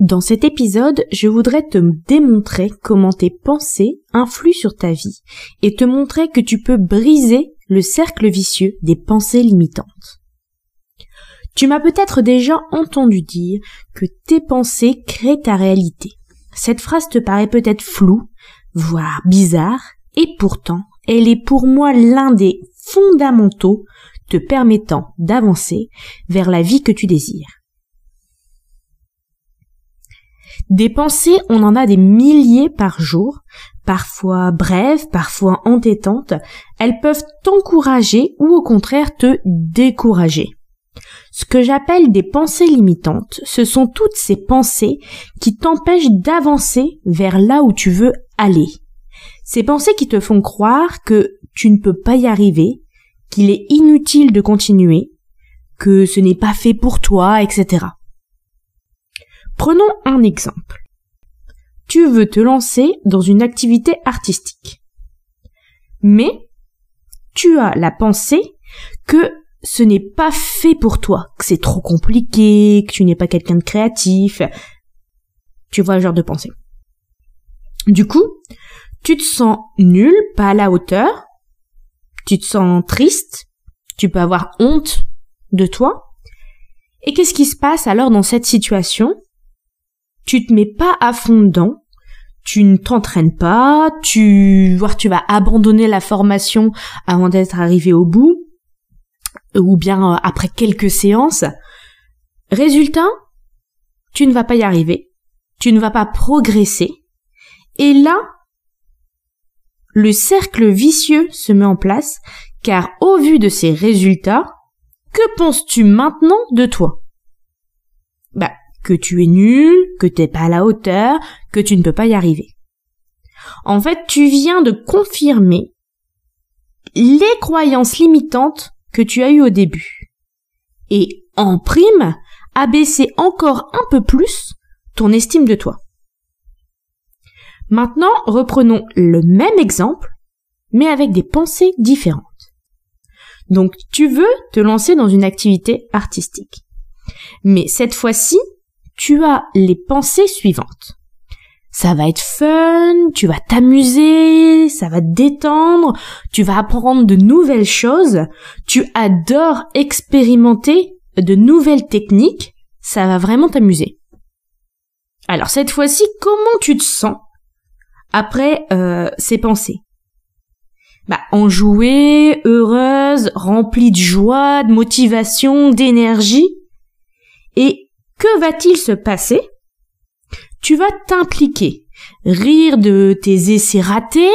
Dans cet épisode, je voudrais te démontrer comment tes pensées influent sur ta vie et te montrer que tu peux briser le cercle vicieux des pensées limitantes. Tu m'as peut-être déjà entendu dire que tes pensées créent ta réalité. Cette phrase te paraît peut-être floue, voire bizarre, et pourtant, elle est pour moi l'un des fondamentaux te permettant d'avancer vers la vie que tu désires. Des pensées, on en a des milliers par jour, parfois brèves, parfois entêtantes. Elles peuvent t'encourager ou au contraire te décourager. Ce que j'appelle des pensées limitantes, ce sont toutes ces pensées qui t'empêchent d'avancer vers là où tu veux aller. Ces pensées qui te font croire que tu ne peux pas y arriver, qu'il est inutile de continuer, que ce n'est pas fait pour toi, etc. Prenons un exemple. Tu veux te lancer dans une activité artistique. Mais tu as la pensée que ce n'est pas fait pour toi, que c'est trop compliqué, que tu n'es pas quelqu'un de créatif. Tu vois le genre de pensée. Du coup, tu te sens nul, pas à la hauteur, tu te sens triste, tu peux avoir honte de toi. Et qu'est-ce qui se passe alors dans cette situation? Tu te mets pas à fond dedans, tu ne t'entraînes pas, tu, voire tu vas abandonner la formation avant d'être arrivé au bout, ou bien euh, après quelques séances. Résultat, tu ne vas pas y arriver, tu ne vas pas progresser, et là, le cercle vicieux se met en place, car au vu de ces résultats, que penses-tu maintenant de toi? Que tu es nul, que t'es pas à la hauteur, que tu ne peux pas y arriver. En fait, tu viens de confirmer les croyances limitantes que tu as eu au début. Et en prime, abaisser encore un peu plus ton estime de toi. Maintenant, reprenons le même exemple, mais avec des pensées différentes. Donc, tu veux te lancer dans une activité artistique. Mais cette fois-ci, tu as les pensées suivantes ça va être fun, tu vas t'amuser, ça va te détendre, tu vas apprendre de nouvelles choses, tu adores expérimenter de nouvelles techniques, ça va vraiment t'amuser. Alors cette fois-ci, comment tu te sens après euh, ces pensées? Bah enjouée, heureuse, remplie de joie, de motivation, d'énergie. Et que va-t-il se passer? Tu vas t'impliquer, rire de tes essais ratés,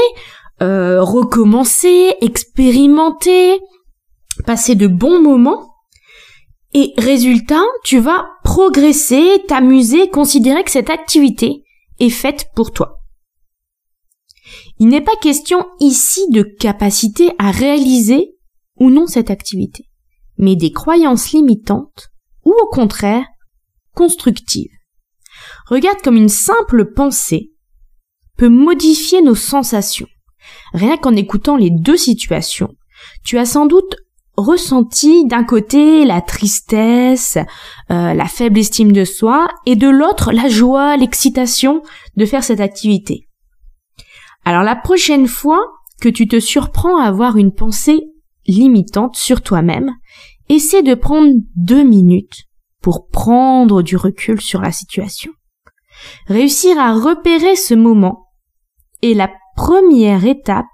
euh, recommencer, expérimenter, passer de bons moments. Et résultat, tu vas progresser, t'amuser, considérer que cette activité est faite pour toi. Il n'est pas question ici de capacité à réaliser ou non cette activité, mais des croyances limitantes ou au contraire constructives. Regarde comme une simple pensée peut modifier nos sensations. Rien qu'en écoutant les deux situations, tu as sans doute ressenti d'un côté la tristesse, euh, la faible estime de soi, et de l'autre la joie, l'excitation de faire cette activité. Alors la prochaine fois que tu te surprends à avoir une pensée limitante sur toi-même, essaie de prendre deux minutes pour prendre du recul sur la situation. Réussir à repérer ce moment est la première étape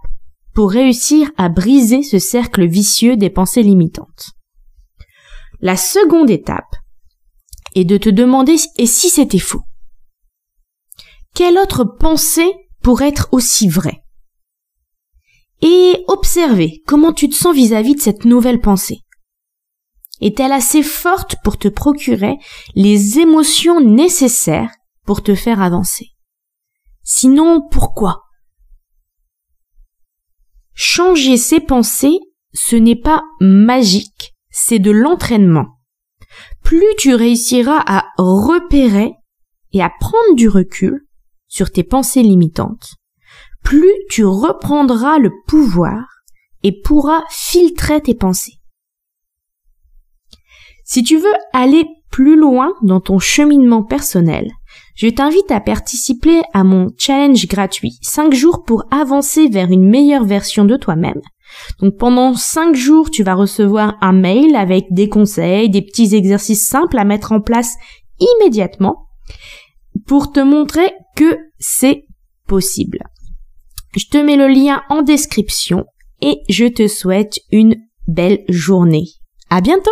pour réussir à briser ce cercle vicieux des pensées limitantes. La seconde étape est de te demander et si c'était faux? Quelle autre pensée pourrait être aussi vraie? Et observer comment tu te sens vis-à-vis de cette nouvelle pensée. Est-elle assez forte pour te procurer les émotions nécessaires pour te faire avancer? Sinon, pourquoi? Changer ses pensées, ce n'est pas magique, c'est de l'entraînement. Plus tu réussiras à repérer et à prendre du recul sur tes pensées limitantes, plus tu reprendras le pouvoir et pourras filtrer tes pensées. Si tu veux aller plus loin dans ton cheminement personnel, je t'invite à participer à mon challenge gratuit 5 jours pour avancer vers une meilleure version de toi-même. Donc pendant 5 jours, tu vas recevoir un mail avec des conseils, des petits exercices simples à mettre en place immédiatement pour te montrer que c'est possible. Je te mets le lien en description et je te souhaite une belle journée. À bientôt!